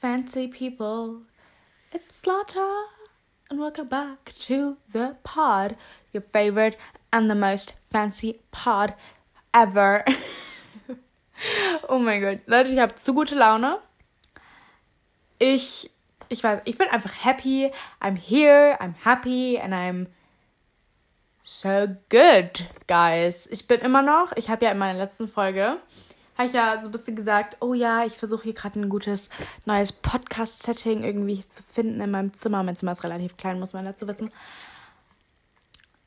fancy people. It's Slaughter, and welcome back to the pod, your favorite and the most fancy pod ever. oh mein Gott, Leute, ich habe zu gute Laune. Ich, ich weiß, ich bin einfach happy. I'm here, I'm happy, and I'm so good, guys. Ich bin immer noch, ich habe ja in meiner letzten Folge habe ich ja so ein bisschen gesagt, oh ja, ich versuche hier gerade ein gutes neues Podcast-Setting irgendwie zu finden in meinem Zimmer. Mein Zimmer ist relativ klein, muss man dazu wissen.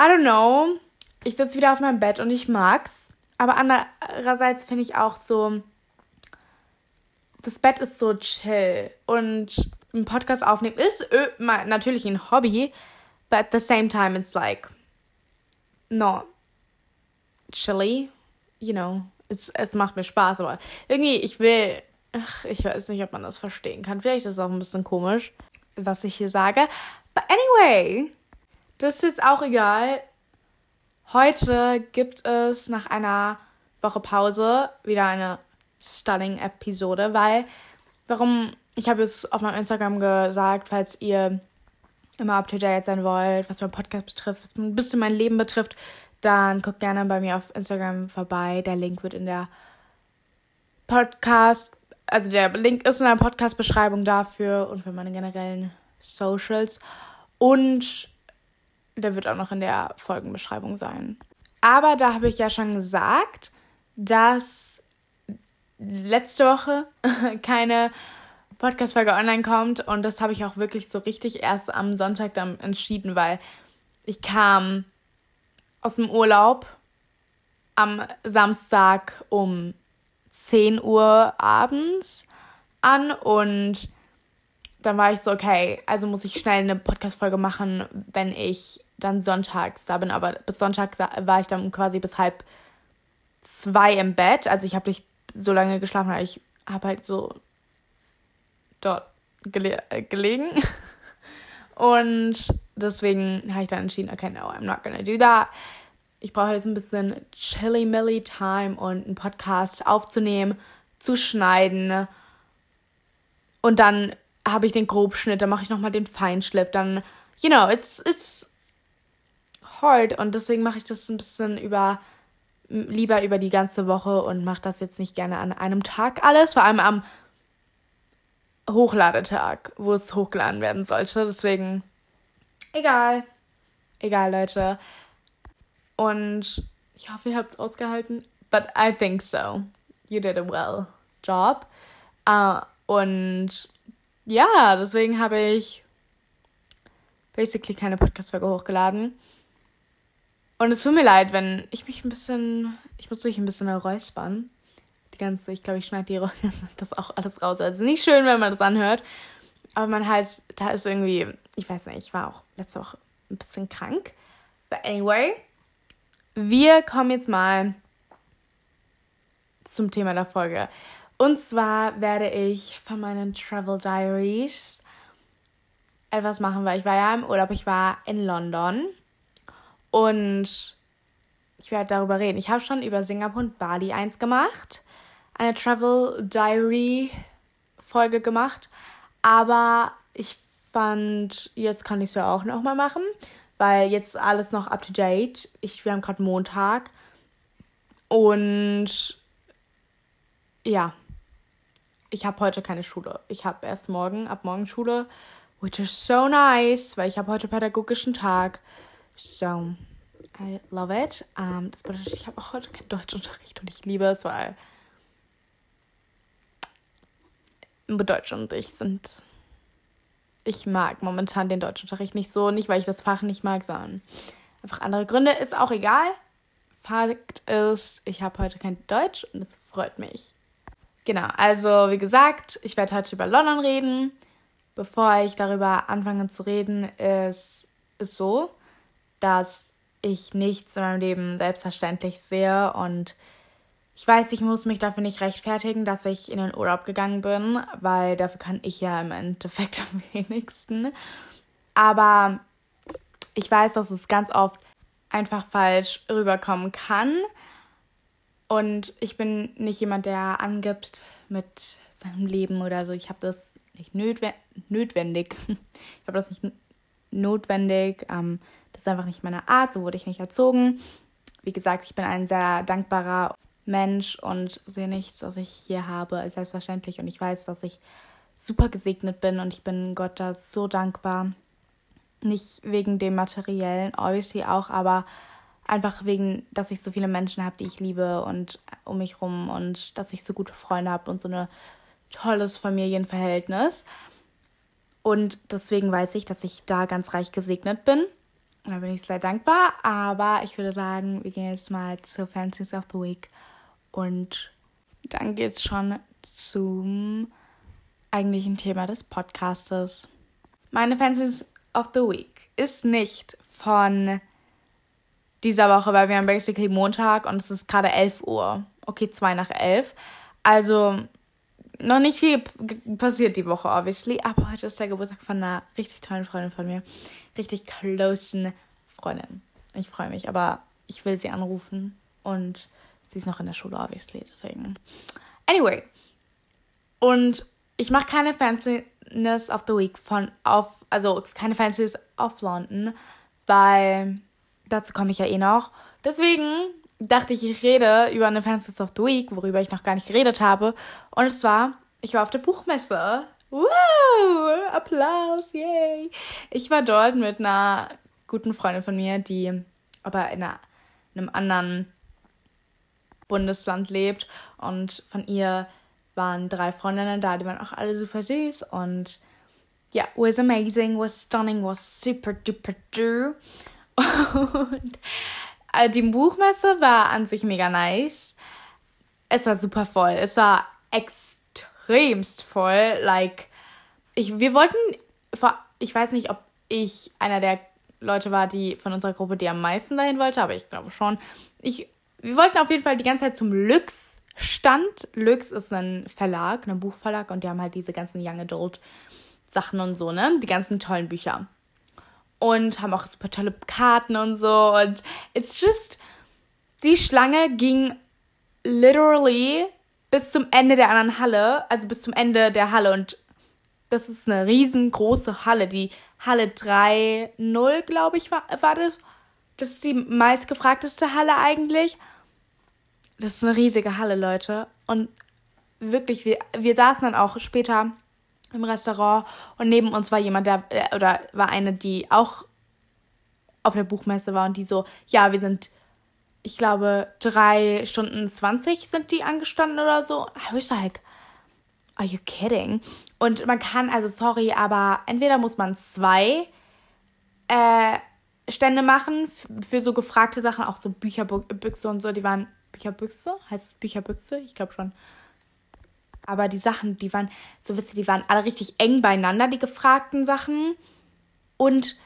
I don't know. Ich sitze wieder auf meinem Bett und ich mag's. Aber andererseits finde ich auch so, das Bett ist so chill. Und ein Podcast aufnehmen ist natürlich ein Hobby, but at the same time it's like not chilly, you know es, es macht mir Spaß, aber irgendwie, ich will, ach, ich weiß nicht, ob man das verstehen kann. Vielleicht ist es auch ein bisschen komisch, was ich hier sage. But anyway, das ist jetzt auch egal. Heute gibt es nach einer Woche Pause wieder eine Stunning-Episode, weil, warum, ich habe es auf meinem Instagram gesagt, falls ihr immer up to date sein wollt, was mein Podcast betrifft, was ein bisschen mein Leben betrifft, dann guckt gerne bei mir auf Instagram vorbei. Der Link wird in der Podcast, also der Link ist in der Podcast-Beschreibung dafür und für meine generellen Socials. Und der wird auch noch in der Folgenbeschreibung sein. Aber da habe ich ja schon gesagt, dass letzte Woche keine Podcast-Folge online kommt. Und das habe ich auch wirklich so richtig erst am Sonntag dann entschieden, weil ich kam aus dem Urlaub am Samstag um 10 Uhr abends an und dann war ich so, okay, also muss ich schnell eine Podcast-Folge machen, wenn ich dann sonntags da bin. Aber bis Sonntag war ich dann quasi bis halb zwei im Bett. Also ich habe nicht so lange geschlafen, aber ich habe halt so dort gele äh, gelegen. Und deswegen habe ich dann entschieden, okay, no, I'm not gonna do that. Ich brauche jetzt ein bisschen chilly milly Time und einen Podcast aufzunehmen, zu schneiden. Und dann habe ich den Grobschnitt, dann mache ich nochmal den Feinschliff, dann, you know, it's, it's hard. Und deswegen mache ich das ein bisschen über, lieber über die ganze Woche und mache das jetzt nicht gerne an einem Tag alles, vor allem am Hochladetag, wo es hochgeladen werden sollte. Deswegen, egal. Egal, Leute. Und ich hoffe, ihr habt es ausgehalten. But I think so. You did a well job. Uh, und ja, deswegen habe ich basically keine Podcast-Folge hochgeladen. Und es tut mir leid, wenn ich mich ein bisschen, ich muss mich ein bisschen räuspern. Ganze, ich glaube, ich schneide die das auch alles raus. Also nicht schön, wenn man das anhört. Aber man heißt, da ist irgendwie, ich weiß nicht, ich war auch letzte Woche ein bisschen krank. But anyway, wir kommen jetzt mal zum Thema der Folge. Und zwar werde ich von meinen Travel Diaries etwas machen, weil ich war ja im Urlaub, ich war in London und ich werde darüber reden. Ich habe schon über Singapur und Bali eins gemacht, eine Travel Diary Folge gemacht, aber ich fand, jetzt kann ich es ja auch noch mal machen, weil jetzt alles noch up to date. Ich, wir haben gerade Montag und ja, ich habe heute keine Schule. Ich habe erst morgen, ab morgen Schule, which is so nice, weil ich habe heute pädagogischen Tag. So, I love it. Um, ähm, das bedeutet, ich habe auch heute keinen Deutschunterricht und ich liebe es, weil Deutsch und ich sind ich mag momentan den Deutschunterricht nicht so. Nicht, weil ich das Fach nicht mag, sondern einfach andere Gründe. Ist auch egal. Fakt ist, ich habe heute kein Deutsch und es freut mich. Genau, also wie gesagt, ich werde heute über London reden. Bevor ich darüber anfange zu reden, ist es so, dass ich nichts in meinem Leben selbstverständlich sehe und ich weiß, ich muss mich dafür nicht rechtfertigen, dass ich in den Urlaub gegangen bin, weil dafür kann ich ja im Endeffekt am wenigsten. Aber ich weiß, dass es ganz oft einfach falsch rüberkommen kann. Und ich bin nicht jemand, der angibt mit seinem Leben oder so. Ich habe das nicht notwendig. Ich habe das nicht notwendig. Das ist einfach nicht meine Art, so wurde ich nicht erzogen. Wie gesagt, ich bin ein sehr dankbarer Mensch und sehe nichts, was ich hier habe, als selbstverständlich. Und ich weiß, dass ich super gesegnet bin und ich bin Gott da so dankbar. Nicht wegen dem Materiellen, obviously auch, aber einfach wegen, dass ich so viele Menschen habe, die ich liebe und um mich rum und dass ich so gute Freunde habe und so ein tolles Familienverhältnis. Und deswegen weiß ich, dass ich da ganz reich gesegnet bin. Und da bin ich sehr dankbar. Aber ich würde sagen, wir gehen jetzt mal zu Fancies of the Week. Und dann geht es schon zum eigentlichen Thema des Podcastes. Meine Fancies of the Week ist nicht von dieser Woche, weil wir haben basically Montag und es ist gerade 11 Uhr. Okay, 2 nach 11. Also noch nicht viel passiert die Woche, obviously. Aber heute ist der Geburtstag von einer richtig tollen Freundin von mir. Richtig closen Freundin. Ich freue mich, aber ich will sie anrufen und sie ist noch in der Schule, obviously. Deswegen. Anyway. Und ich mache keine Fanciness of the Week von auf, also keine Fancies of London, weil dazu komme ich ja eh noch. Deswegen dachte ich, ich rede über eine Fancies of the Week, worüber ich noch gar nicht geredet habe. Und es war, ich war auf der Buchmesse. Wow! Applaus, yay! Ich war dort mit einer guten Freundin von mir, die aber in, einer, in einem anderen Bundesland lebt. Und von ihr waren drei Freundinnen da, die waren auch alle super süß. Und ja, was amazing, was stunning, was super duper du. Und äh, die Buchmesse war an sich mega nice. Es war super voll. Es war extremst voll. Like, ich, wir wollten, ich weiß nicht, ob ich einer der Leute war, die von unserer Gruppe, die am meisten dahin wollte, aber ich glaube schon. Ich, wir wollten auf jeden Fall die ganze Zeit zum Lux Stand. Lux ist ein Verlag, ein Buchverlag und die haben halt diese ganzen Young Adult Sachen und so, ne? Die ganzen tollen Bücher und haben auch super tolle Karten und so. Und it's just, die Schlange ging literally bis zum Ende der anderen Halle, also bis zum Ende der Halle. Und das ist eine riesengroße Halle. Die Halle 3.0, glaube ich, war, war das. Das ist die meistgefragteste Halle eigentlich. Das ist eine riesige Halle, Leute. Und wirklich, wir, wir saßen dann auch später im Restaurant und neben uns war jemand, der, äh, oder war eine, die auch auf der Buchmesse war und die so, ja, wir sind, ich glaube, drei Stunden zwanzig sind die angestanden oder so. I was like, are you kidding? Und man kann, also sorry, aber entweder muss man zwei äh, Stände machen für so gefragte Sachen, auch so Bücherbüchse und so, die waren Bücherbüchse? Heißt es Bücherbüchse? Ich glaube schon. Aber die Sachen, die waren, so wisst ihr, die waren alle richtig eng beieinander, die gefragten Sachen. Und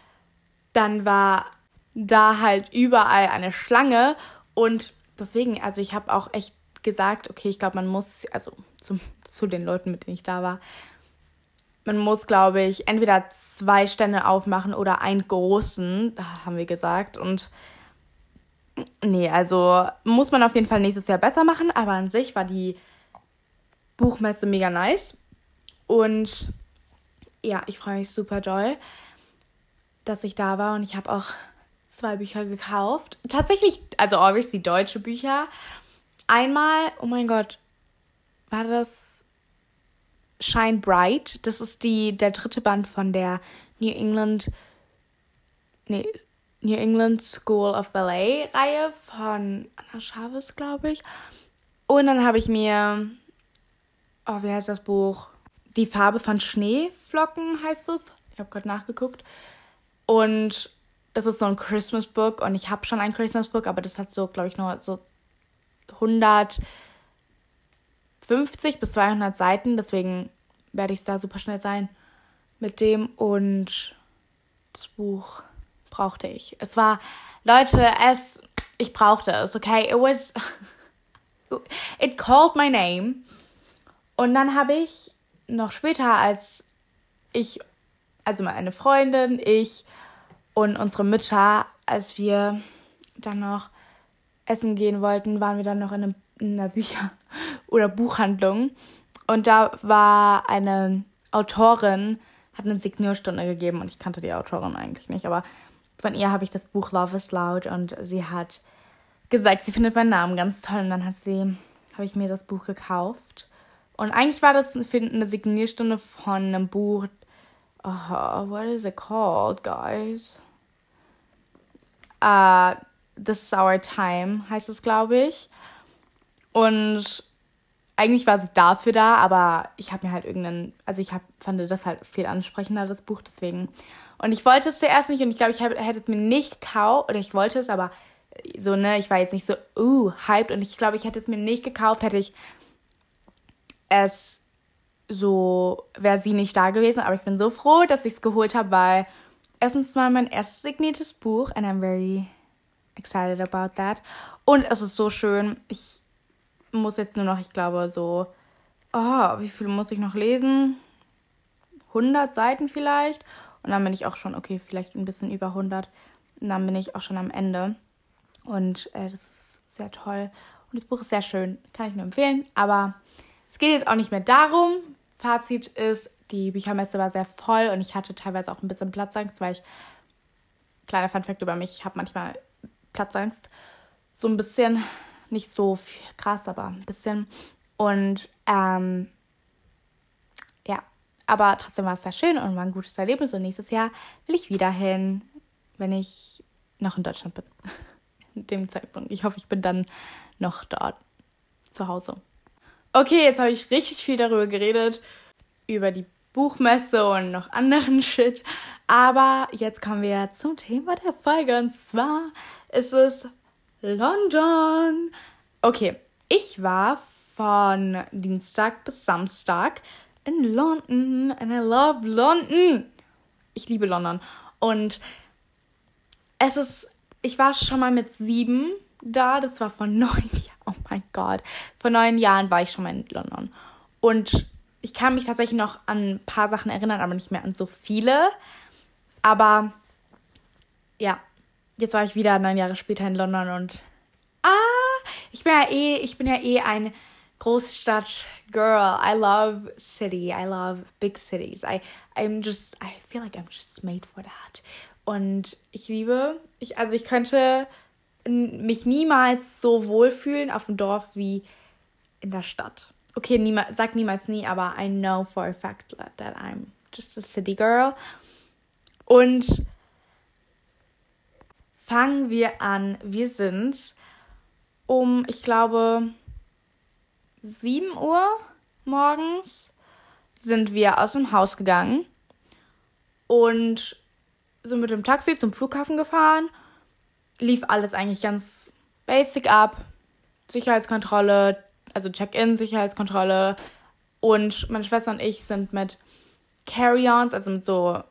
dann war da halt überall eine Schlange. Und deswegen, also ich habe auch echt gesagt, okay, ich glaube, man muss, also zum, zu den Leuten, mit denen ich da war, man muss, glaube ich, entweder zwei Stände aufmachen oder einen großen, haben wir gesagt. Und nee, also muss man auf jeden Fall nächstes Jahr besser machen, aber an sich war die Buchmesse mega nice. Und ja, ich freue mich super doll, dass ich da war und ich habe auch zwei Bücher gekauft. Tatsächlich, also obviously deutsche Bücher. Einmal, oh mein Gott, war das Shine Bright. Das ist die, der dritte Band von der New England, nee, New England School of Ballet Reihe von Anna Chavez, glaube ich. Und dann habe ich mir oh, wie heißt das Buch? Die Farbe von Schneeflocken heißt es. Ich habe gerade nachgeguckt. Und das ist so ein Christmas Book und ich habe schon ein Christmas Book, aber das hat so, glaube ich, nur so 150 bis 200 Seiten. Deswegen werde ich es da super schnell sein mit dem. Und das Buch brauchte ich. Es war, Leute, es, ich brauchte es, okay? It was, it called my name. Und dann habe ich noch später, als ich, also meine Freundin, ich und unsere Mütter, als wir dann noch essen gehen wollten, waren wir dann noch in, einem, in einer Bücher- oder Buchhandlung. Und da war eine Autorin hat eine Signierstunde gegeben und ich kannte die Autorin eigentlich nicht, aber von ihr habe ich das Buch Love is Loud und sie hat gesagt, sie findet meinen Namen ganz toll und dann hat sie, habe ich mir das Buch gekauft. Und eigentlich war das eine Signierstunde von einem Buch, oh, what is it called, guys? Uh, This is Our Time heißt es, glaube ich. Und eigentlich war sie dafür da, aber ich habe mir halt irgendeinen, also ich hab, fand das halt viel ansprechender, das Buch, deswegen. Und ich wollte es zuerst nicht und ich glaube, ich hätte es mir nicht gekauft, oder ich wollte es, aber so, ne, ich war jetzt nicht so, uh, hyped und ich glaube, ich hätte es mir nicht gekauft, hätte ich es so, wäre sie nicht da gewesen, aber ich bin so froh, dass ich es geholt habe, weil erstens mal mein erstes signiertes Buch and I'm very excited about that. Und es ist so schön. Ich muss jetzt nur noch, ich glaube, so, oh, wie viel muss ich noch lesen? 100 Seiten vielleicht. Und dann bin ich auch schon, okay, vielleicht ein bisschen über 100. Und dann bin ich auch schon am Ende. Und äh, das ist sehr toll. Und das Buch ist sehr schön. Kann ich nur empfehlen. Aber es geht jetzt auch nicht mehr darum. Fazit ist, die Büchermesse war sehr voll und ich hatte teilweise auch ein bisschen Platzangst, weil ich, kleiner Funfact über mich, ich habe manchmal Platzangst. So ein bisschen, nicht so krass, aber ein bisschen. Und ähm, ja, aber trotzdem war es sehr schön und war ein gutes Erlebnis. Und nächstes Jahr will ich wieder hin, wenn ich noch in Deutschland bin. in dem Zeitpunkt. Ich hoffe, ich bin dann noch dort zu Hause. Okay, jetzt habe ich richtig viel darüber geredet, über die Buchmesse und noch anderen Shit. Aber jetzt kommen wir zum Thema der Folge und zwar ist es London. Okay, ich war von Dienstag bis Samstag in London and I love London. Ich liebe London. Und es ist, ich war schon mal mit sieben da. Das war vor neun Jahren. Oh mein Gott. Vor neun Jahren war ich schon mal in London. Und ich kann mich tatsächlich noch an ein paar Sachen erinnern, aber nicht mehr an so viele. Aber ja, jetzt war ich wieder neun Jahre später in London und ah, ich bin ja eh, ich bin ja eh ein Großstadt-Girl. I love city. I love big cities. I, I'm just, I feel like I'm just made for that. Und ich liebe, ich, also ich könnte mich niemals so wohlfühlen auf dem Dorf wie in der Stadt. Okay, niemals, sag niemals nie, aber I know for a fact that I'm just a city girl. Und fangen wir an. Wir sind um, ich glaube, 7 Uhr morgens sind wir aus dem Haus gegangen und sind mit dem Taxi zum Flughafen gefahren. Lief alles eigentlich ganz basic ab. Sicherheitskontrolle, also Check-in, Sicherheitskontrolle. Und meine Schwester und ich sind mit Carry-ons, also mit so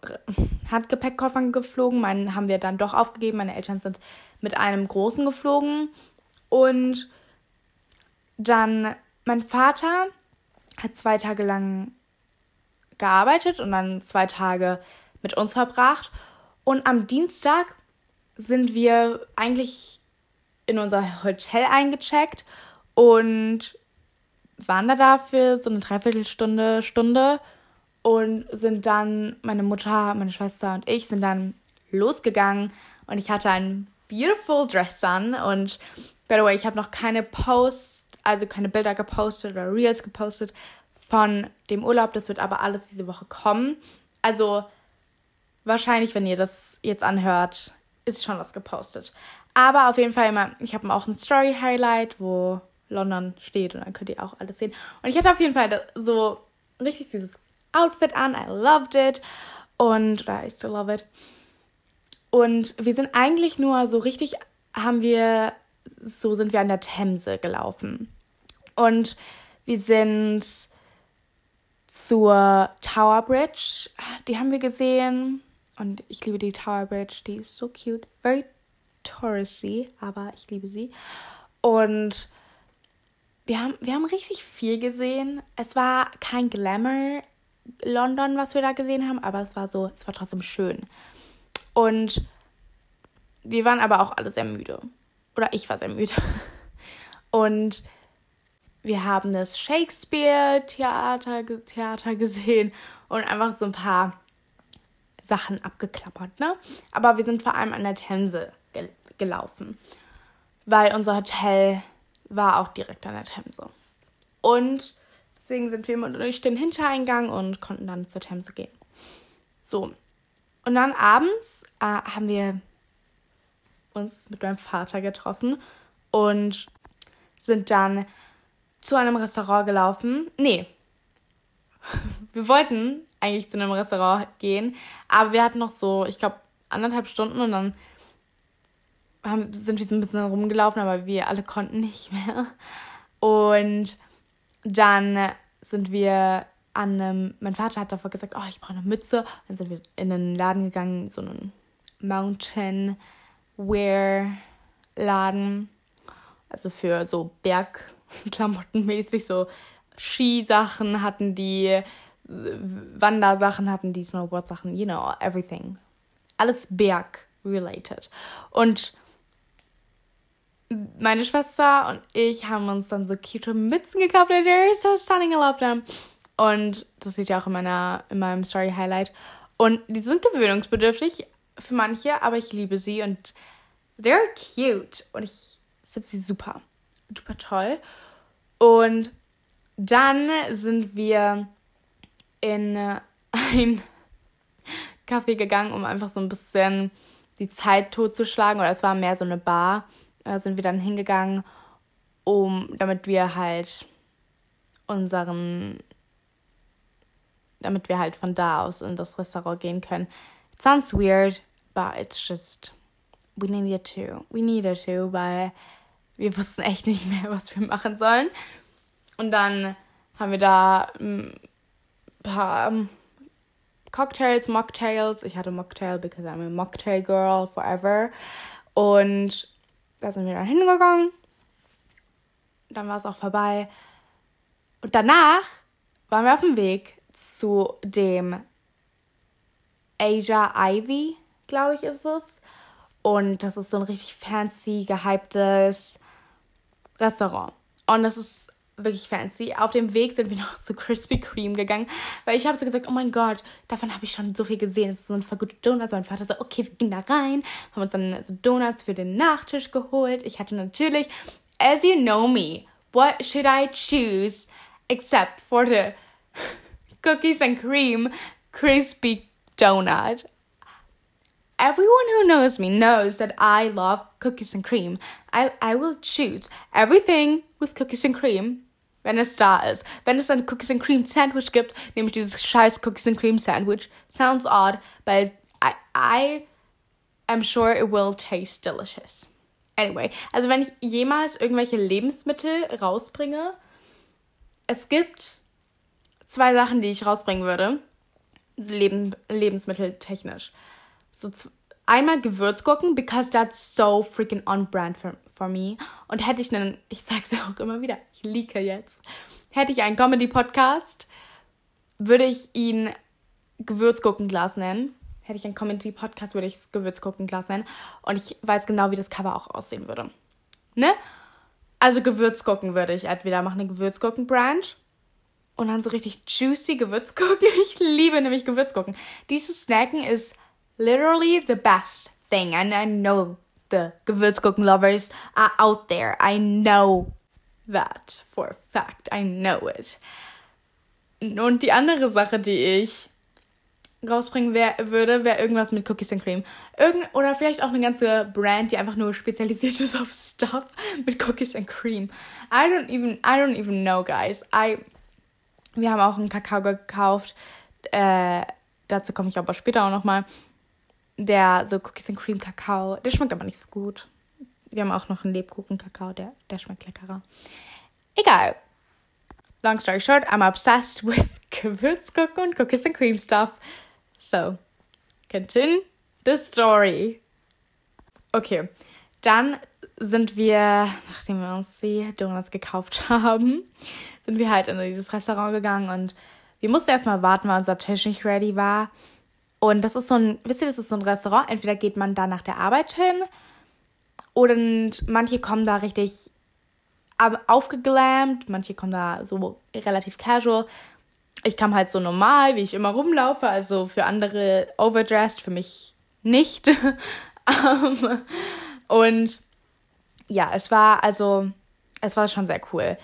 Handgepäckkoffern geflogen. Meinen haben wir dann doch aufgegeben. Meine Eltern sind mit einem großen geflogen. Und dann mein Vater hat zwei Tage lang gearbeitet und dann zwei Tage mit uns verbracht. Und am Dienstag sind wir eigentlich in unser Hotel eingecheckt und waren da dafür so eine Dreiviertelstunde, Stunde und sind dann, meine Mutter, meine Schwester und ich sind dann losgegangen und ich hatte ein beautiful dress an und by the way, ich habe noch keine Posts, also keine Bilder gepostet oder Reels gepostet von dem Urlaub, das wird aber alles diese Woche kommen. Also wahrscheinlich, wenn ihr das jetzt anhört, ist schon was gepostet. Aber auf jeden Fall immer, ich habe auch ein Story Highlight, wo London steht und dann könnt ihr auch alles sehen. Und ich hatte auf jeden Fall so ein richtig süßes Outfit an. I loved it. Und, oder I still love it. Und wir sind eigentlich nur so richtig, haben wir, so sind wir an der Themse gelaufen. Und wir sind zur Tower Bridge, die haben wir gesehen. Und ich liebe die Tower Bridge, die ist so cute. Very touristy, aber ich liebe sie. Und wir haben, wir haben richtig viel gesehen. Es war kein Glamour London, was wir da gesehen haben, aber es war so, es war trotzdem schön. Und wir waren aber auch alle sehr müde. Oder ich war sehr müde. Und wir haben das Shakespeare-Theater Theater gesehen und einfach so ein paar Sachen abgeklappert, ne? Aber wir sind vor allem an der Themse gel gelaufen, weil unser Hotel war auch direkt an der Themse. Und deswegen sind wir immer durch den Hintereingang und konnten dann zur Themse gehen. So. Und dann abends äh, haben wir uns mit meinem Vater getroffen und sind dann zu einem Restaurant gelaufen. Nee. Wir wollten eigentlich zu einem Restaurant gehen, aber wir hatten noch so, ich glaube, anderthalb Stunden und dann haben, sind wir so ein bisschen rumgelaufen, aber wir alle konnten nicht mehr. Und dann sind wir an einem, mein Vater hat davor gesagt, oh, ich brauche eine Mütze. Dann sind wir in einen Laden gegangen, so einen Mountain Wear Laden. Also für so Bergklamotten mäßig, so Skisachen hatten die, Wandersachen hatten die, Snowboard-Sachen, you know, everything. Alles Berg-related. Und meine Schwester und ich haben uns dann so cute Mützen gekauft. They're so stunning, I love them. Und das sieht ja auch in, meiner, in meinem Story-Highlight. Und die sind gewöhnungsbedürftig für manche, aber ich liebe sie und they're cute. Und ich finde sie super. Super toll. Und dann sind wir in ein Café gegangen, um einfach so ein bisschen die Zeit totzuschlagen. Oder es war mehr so eine Bar. Da sind wir dann hingegangen, um, damit wir halt unseren damit wir halt von da aus in das Restaurant gehen können. It sounds weird, but it's just we needed to. We needed to, weil wir wussten echt nicht mehr, was wir machen sollen. Und dann haben wir da ein paar um, Cocktails, Mocktails. Ich hatte Mocktail because I'm a Mocktail Girl forever. Und da sind wir dann hingegangen. Dann war es auch vorbei. Und danach waren wir auf dem Weg zu dem Asia Ivy, glaube ich, ist es. Und das ist so ein richtig fancy, gehyptes Restaurant. Und das ist wirklich fancy. Auf dem Weg sind wir noch zu Krispy Kreme gegangen, weil ich habe so gesagt, oh mein Gott, davon habe ich schon so viel gesehen. Es ist so ein vergute Donuts. Mein Vater so, okay, wir gehen da rein, haben uns dann so Donuts für den Nachtisch geholt. Ich hatte natürlich, as you know me, what should I choose except for the cookies and cream crispy donut. Everyone who knows me knows that I love cookies and cream. I, I will choose everything with cookies and cream, wenn es da ist. Wenn es ein Cookies and Cream Sandwich gibt, nehme ich dieses scheiß Cookies and Cream Sandwich. Sounds odd, but I, I am sure it will taste delicious. Anyway, also wenn ich jemals irgendwelche Lebensmittel rausbringe, es gibt zwei Sachen, die ich rausbringen würde. Leben, lebensmitteltechnisch. So einmal Gewürzgurken, because that's so freaking on brand for, for me. Und hätte ich einen, ich sag's auch immer wieder, ich lieke jetzt. Hätte ich einen Comedy-Podcast, würde ich ihn Gewürzgurkenglas nennen. Hätte ich einen Comedy-Podcast, würde ich es Gewürzgurkenglas nennen. Und ich weiß genau, wie das Cover auch aussehen würde. Ne? Also Gewürzgurken würde ich entweder machen, eine Gewürzgurken-Brand und dann so richtig juicy Gewürzgurken. Ich liebe nämlich Gewürzgurken. Die zu snacken ist literally the best thing. And I know the Gewürzgurken lovers are out there. I know that for a fact. I know it. Und die andere Sache, die ich rausbringen wär, würde, wäre irgendwas mit Cookies and Cream. Irgend, oder vielleicht auch eine ganze Brand, die einfach nur spezialisiert ist auf Stuff mit Cookies and Cream. I don't even, I don't even know, guys. I wir haben auch einen Kakao gekauft. Äh, dazu komme ich aber später auch nochmal. Der so Cookies and Cream Kakao. Der schmeckt aber nicht so gut. Wir haben auch noch einen Lebkuchen-Kakao, der, der schmeckt leckerer. Egal. Long story short, I'm obsessed with Gewürzgurken und Cookies and Cream stuff. So, continue the story. Okay, dann sind wir, nachdem wir uns die Donuts gekauft haben, sind wir halt in dieses Restaurant gegangen und wir mussten erstmal warten, weil unser Tisch nicht ready war. Und das ist so ein, wisst ihr, das ist so ein Restaurant. Entweder geht man da nach der Arbeit hin oder manche kommen da richtig aufgeglammt, manche kommen da so relativ casual. ich kam halt so normal, wie ich immer rumlaufe. Also für andere overdressed, für mich nicht. um, und ja, es war also, es war schon sehr cool.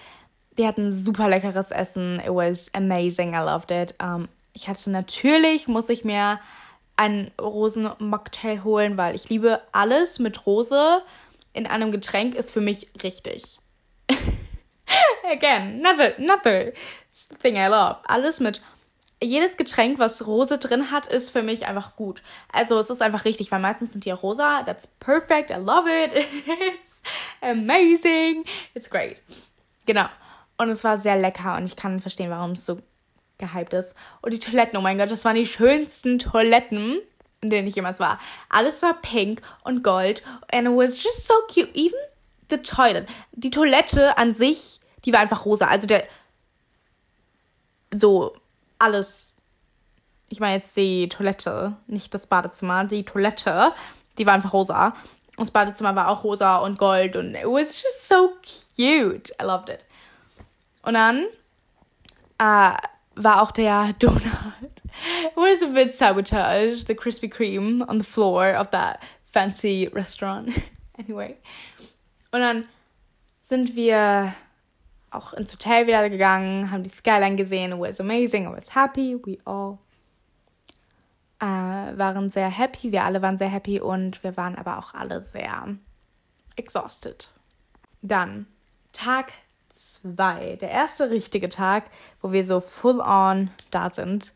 Wir hatten super leckeres Essen. It was amazing. I loved it. Um, ich hatte natürlich, muss ich mir einen Rosenmocktail holen, weil ich liebe alles mit Rose in einem Getränk ist für mich richtig. Again, another, another thing I love. Alles mit jedes Getränk, was Rose drin hat, ist für mich einfach gut. Also es ist einfach richtig, weil meistens sind die rosa. That's perfect. I love it. It's amazing. It's great. Genau. Und es war sehr lecker und ich kann verstehen, warum es so gehypt ist. Und die Toiletten, oh mein Gott, das waren die schönsten Toiletten, in denen ich jemals war. Alles war pink und gold and it was just so cute. Even the toilet. Die Toilette an sich, die war einfach rosa. Also der so alles. Ich meine jetzt die Toilette, nicht das Badezimmer, die Toilette, die war einfach rosa. Und das Badezimmer war auch rosa und gold und it was just so cute. I loved it. Und dann äh, war auch der Donut. Was a bit sabotage, the Krispy Kreme on the floor of that fancy restaurant. anyway. Und dann sind wir auch ins Hotel wieder gegangen, haben die Skyline gesehen. It was amazing, I was happy. We all äh, waren sehr happy. Wir alle waren sehr happy und wir waren aber auch alle sehr exhausted. Dann Tag 2, der erste richtige Tag, wo wir so full on da sind.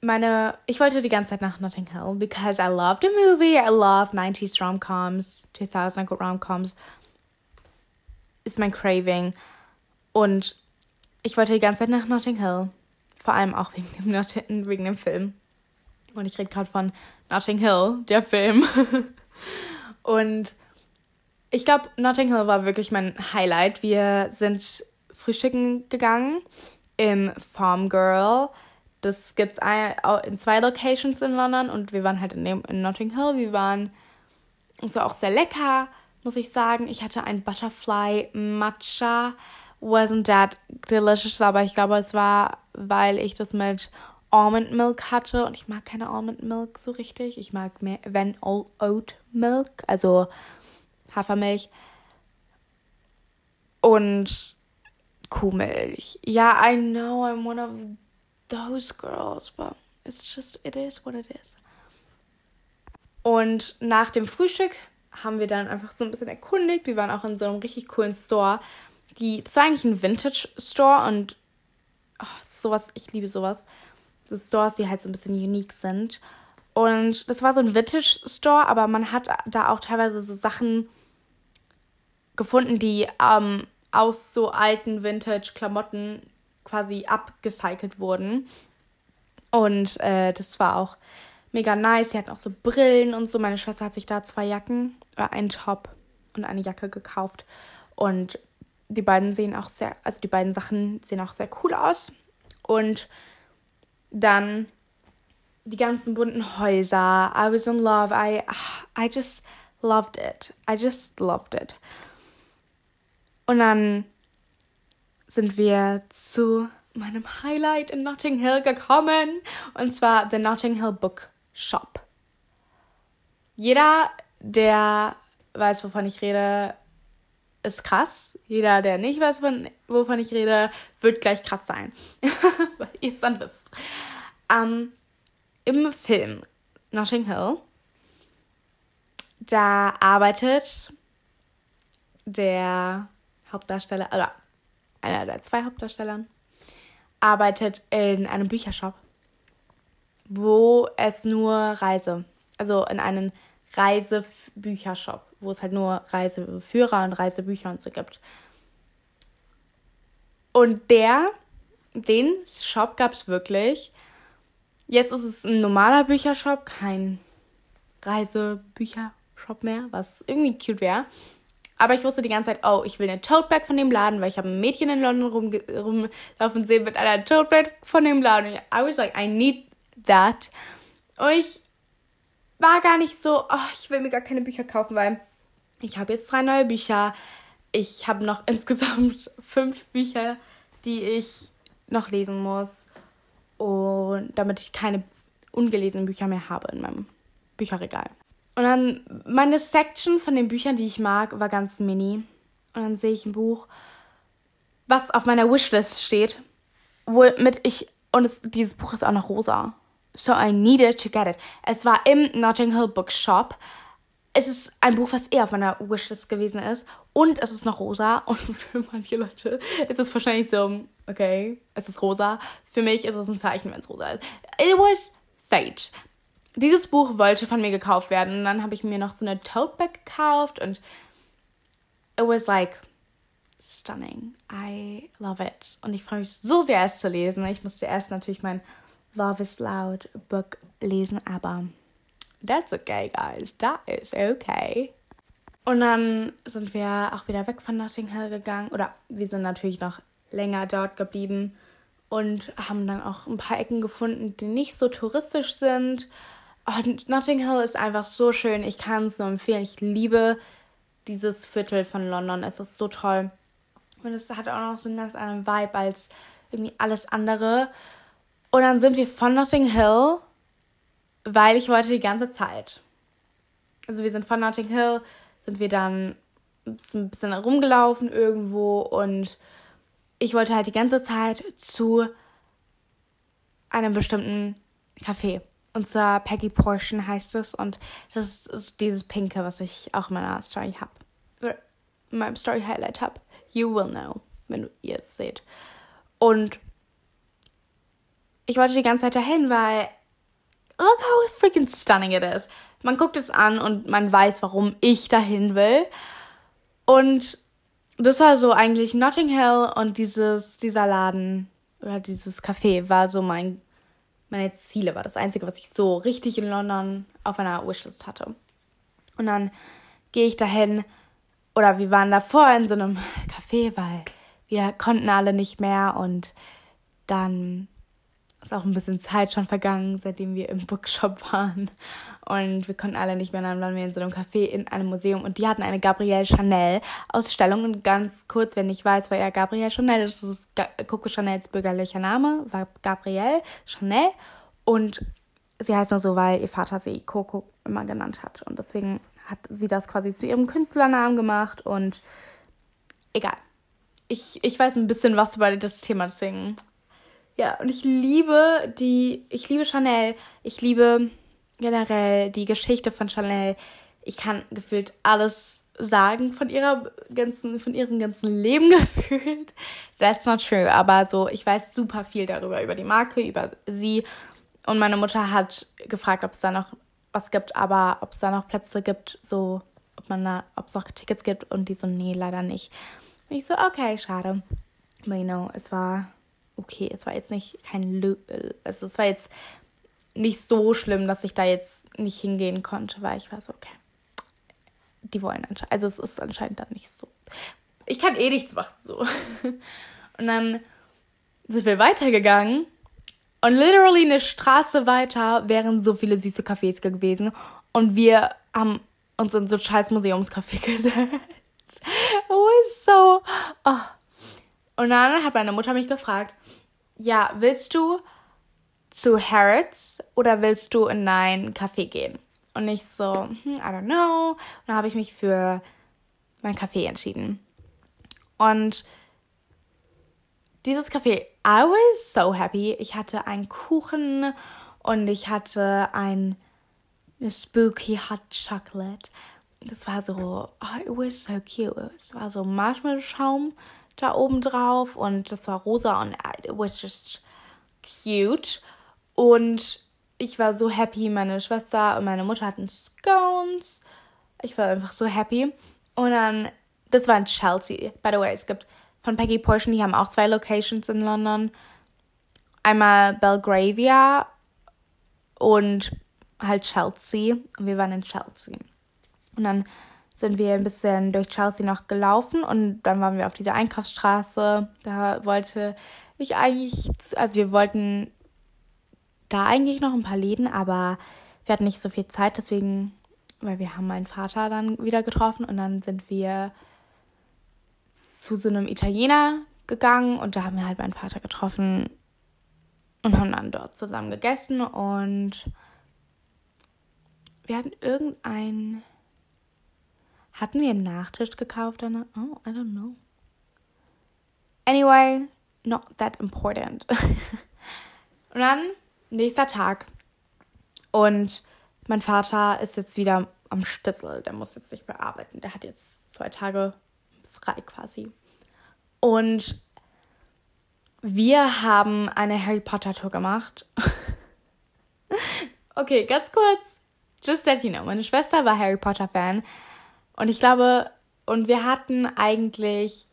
Meine, ich wollte die ganze Zeit nach Notting Hill because I love the movie. I love 90s rom-coms, 2000 rom-coms ist mein Craving. Und ich wollte die ganze Zeit nach Notting Hill. Vor allem auch wegen dem, Not wegen dem Film. Und ich rede gerade von Notting Hill, der Film. und ich glaube, Notting Hill war wirklich mein Highlight. Wir sind frühstücken gegangen im Farm Girl. Das gibt es in zwei Locations in London und wir waren halt in, in Notting Hill. Wir waren, es war auch sehr lecker muss ich sagen. Ich hatte ein Butterfly Matcha. Wasn't that delicious, aber ich glaube, es war, weil ich das mit Almond Milk hatte und ich mag keine Almond Milk so richtig. Ich mag mehr, wenn Oat Milk, also Hafermilch und Kuhmilch. Ja, I know I'm one of those girls, but it's just, it is what it is. Und nach dem Frühstück haben wir dann einfach so ein bisschen erkundigt. Wir waren auch in so einem richtig coolen Store. Die, das war eigentlich ein Vintage-Store und oh, sowas, ich liebe sowas. So Stores, die halt so ein bisschen unique sind. Und das war so ein Vintage-Store, aber man hat da auch teilweise so Sachen gefunden, die ähm, aus so alten Vintage-Klamotten quasi abgecycelt wurden. Und äh, das war auch mega nice. Sie hatten auch so Brillen und so. Meine Schwester hat sich da zwei Jacken, äh, einen Top und eine Jacke gekauft. Und die beiden sehen auch sehr, also die beiden Sachen sehen auch sehr cool aus. Und dann die ganzen bunten Häuser. I was in love. I, I just loved it. I just loved it. Und dann sind wir zu meinem Highlight in Notting Hill gekommen. Und zwar The Notting Hill Book Shop. Jeder, der weiß, wovon ich rede, ist krass. Jeder, der nicht weiß, wovon ich rede, wird gleich krass sein. Weil ihr es dann wisst. Ähm, Im Film Notting Hill, da arbeitet der Hauptdarsteller, oder einer der zwei Hauptdarsteller, arbeitet in einem Büchershop wo es nur Reise, also in einen Reisebüchershop, wo es halt nur Reiseführer und Reisebücher und so gibt. Und der, den Shop gab es wirklich. Jetzt ist es ein normaler Büchershop, kein Reisebüchershop mehr, was irgendwie cute wäre. Aber ich wusste die ganze Zeit, oh, ich will eine Tote Bag von dem Laden, weil ich habe ein Mädchen in London rumlaufen sehen mit einer Tote Bag von dem Laden. I was like, I need that. Und ich war gar nicht so, oh, ich will mir gar keine Bücher kaufen, weil ich habe jetzt drei neue Bücher. Ich habe noch insgesamt fünf Bücher die ich noch lesen muss. Und damit ich keine ungelesenen Bücher mehr habe in meinem Bücherregal. Und dann meine Section von den Büchern, die ich mag, war ganz mini. Und dann sehe ich ein Buch, was auf meiner Wishlist steht, womit ich und es, dieses Buch ist auch noch rosa. So I needed to get it. Es war im Notting Hill Bookshop. Es ist ein Buch, was eher auf meiner Wishlist gewesen ist. Und es ist noch rosa. Und für manche Leute ist es wahrscheinlich so, okay, es ist rosa. Für mich ist es ein Zeichen, wenn es rosa ist. It was fate. Dieses Buch wollte von mir gekauft werden. Und dann habe ich mir noch so eine Tote Bag gekauft. Und it was like stunning. I love it. Und ich freue mich so sehr, es zu lesen. Ich musste erst natürlich mein Love is Loud Book lesen, aber that's okay, guys. That is okay. Und dann sind wir auch wieder weg von Notting Hill gegangen. Oder wir sind natürlich noch länger dort geblieben und haben dann auch ein paar Ecken gefunden, die nicht so touristisch sind. Und Notting Hill ist einfach so schön. Ich kann es nur empfehlen. Ich liebe dieses Viertel von London. Es ist so toll. Und es hat auch noch so einen ganz anderen Vibe als irgendwie alles andere. Und dann sind wir von Notting Hill, weil ich wollte die ganze Zeit. Also wir sind von Notting Hill, sind wir dann ein bisschen rumgelaufen irgendwo und ich wollte halt die ganze Zeit zu einem bestimmten Café. Und zwar Peggy Portion heißt es. Und das ist dieses Pinke, was ich auch in meiner Story habe. In meinem Story Highlight habe. You will know, wenn ihr es seht. Und ich wollte die ganze Zeit dahin, weil look how freaking stunning it is. Man guckt es an und man weiß, warum ich dahin will. Und das war so eigentlich Notting Hill und dieses, dieser Laden oder dieses Café war so mein, meine Ziele, war das Einzige, was ich so richtig in London auf einer Wishlist hatte. Und dann gehe ich dahin oder wir waren davor in so einem Café, weil wir konnten alle nicht mehr und dann ist auch ein bisschen Zeit schon vergangen, seitdem wir im Bookshop waren. Und wir konnten alle nicht mehr, dann waren wir in so einem Café in einem Museum und die hatten eine Gabrielle Chanel Ausstellung. Und ganz kurz, wenn ich weiß, wer Gabrielle Chanel das ist Coco Chanels bürgerlicher Name, war Gabrielle Chanel. Und sie heißt nur so, weil ihr Vater sie Coco immer genannt hat. Und deswegen hat sie das quasi zu ihrem Künstlernamen gemacht und egal. Ich, ich weiß ein bisschen was über das Thema, deswegen. Ja, und ich liebe die, ich liebe Chanel, ich liebe generell die Geschichte von Chanel. Ich kann gefühlt alles sagen von ihrer ganzen, von ihrem ganzen Leben gefühlt. That's not true, aber so, ich weiß super viel darüber, über die Marke, über sie. Und meine Mutter hat gefragt, ob es da noch was gibt, aber ob es da noch Plätze gibt, so, ob man da, ob es noch Tickets gibt und die so, nee, leider nicht. Und ich so, okay, schade. Aber you know, es war okay, es war jetzt nicht kein, Lö also es war jetzt nicht so schlimm, dass ich da jetzt nicht hingehen konnte, weil ich war so, okay, die wollen anscheinend, also es ist anscheinend dann nicht so. Ich kann eh nichts machen, so. Und dann sind wir weitergegangen und literally eine Straße weiter wären so viele süße Cafés gewesen. Und wir haben uns in so ein scheiß Museumscafé gesetzt. It was so. Oh. Und dann hat meine Mutter mich gefragt: Ja, willst du zu Harrods oder willst du in ein Café gehen? Und ich so, hm, I don't know. Und dann habe ich mich für mein Café entschieden. Und dieses Café, I was so happy. Ich hatte einen Kuchen und ich hatte ein eine spooky hot chocolate. Das war so, oh, it was so cute. Es war so Marshmallow-Schaum da oben drauf und das war rosa und it was just cute. Und ich war so happy. Meine Schwester und meine Mutter hatten Scones. Ich war einfach so happy. Und dann, das war in Chelsea. By the way, es gibt von Peggy Portion, die haben auch zwei Locations in London. Einmal Belgravia und halt Chelsea. Und wir waren in Chelsea. Und dann sind wir ein bisschen durch Chelsea noch gelaufen und dann waren wir auf dieser Einkaufsstraße. Da wollte ich eigentlich, also wir wollten da eigentlich noch ein paar Läden, aber wir hatten nicht so viel Zeit, deswegen, weil wir haben meinen Vater dann wieder getroffen und dann sind wir zu so einem Italiener gegangen und da haben wir halt meinen Vater getroffen und haben dann dort zusammen gegessen und wir hatten irgendein. Hatten wir einen Nachtisch gekauft? Danach? Oh, I don't know. Anyway, not that important. und dann, nächster Tag. Und mein Vater ist jetzt wieder am Stützel. Der muss jetzt nicht mehr arbeiten. Der hat jetzt zwei Tage frei quasi. Und wir haben eine Harry Potter Tour gemacht. okay, ganz kurz. Just let you know. Meine Schwester war Harry Potter Fan. Und ich glaube, und wir hatten eigentlich,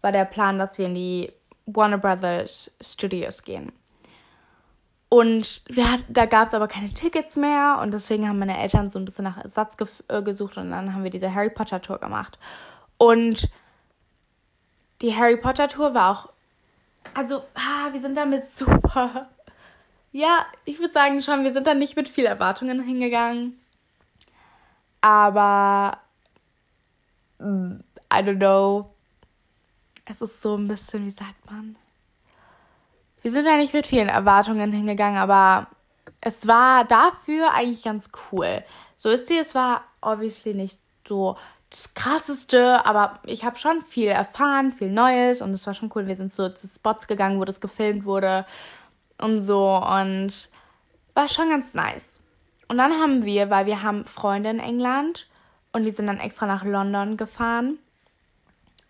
war der Plan, dass wir in die Warner Brothers Studios gehen. Und wir hat, da gab es aber keine Tickets mehr und deswegen haben meine Eltern so ein bisschen nach Ersatz ge äh, gesucht und dann haben wir diese Harry Potter Tour gemacht. Und die Harry Potter Tour war auch, also, ah, wir sind damit super. Ja, ich würde sagen schon, wir sind da nicht mit viel Erwartungen hingegangen. Aber, I don't know. Es ist so ein bisschen, wie sagt man? Wir sind da nicht mit vielen Erwartungen hingegangen, aber es war dafür eigentlich ganz cool. So ist sie, es war obviously nicht so das krasseste, aber ich habe schon viel erfahren, viel Neues und es war schon cool. Wir sind so zu Spots gegangen, wo das gefilmt wurde und so und war schon ganz nice. Und dann haben wir, weil wir haben Freunde in England und die sind dann extra nach London gefahren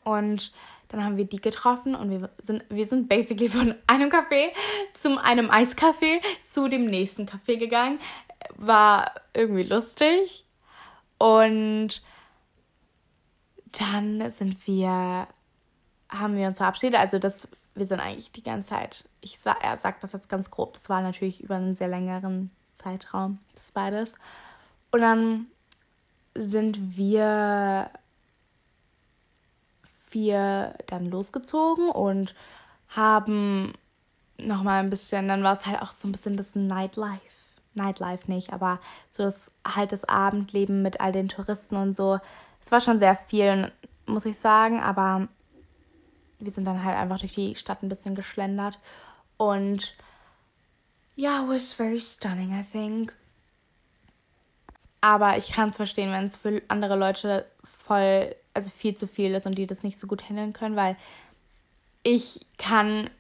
und dann haben wir die getroffen und wir sind, wir sind basically von einem Café zum einem Eiscafé zu dem nächsten Café gegangen. War irgendwie lustig. Und dann sind wir, haben wir uns verabschiedet. Also das, wir sind eigentlich die ganze Zeit, ich sag, er sagt das jetzt ganz grob, das war natürlich über einen sehr längeren Zeitraum, das beides. Und dann sind wir wir dann losgezogen und haben nochmal ein bisschen, dann war es halt auch so ein bisschen das Nightlife. Nightlife nicht, aber so das halt das Abendleben mit all den Touristen und so. Es war schon sehr viel, muss ich sagen, aber wir sind dann halt einfach durch die Stadt ein bisschen geschlendert und ja, yeah, it was very stunning, I think. Aber ich kann es verstehen, wenn es für andere Leute voll, also viel zu viel ist und die das nicht so gut handeln können, weil ich kann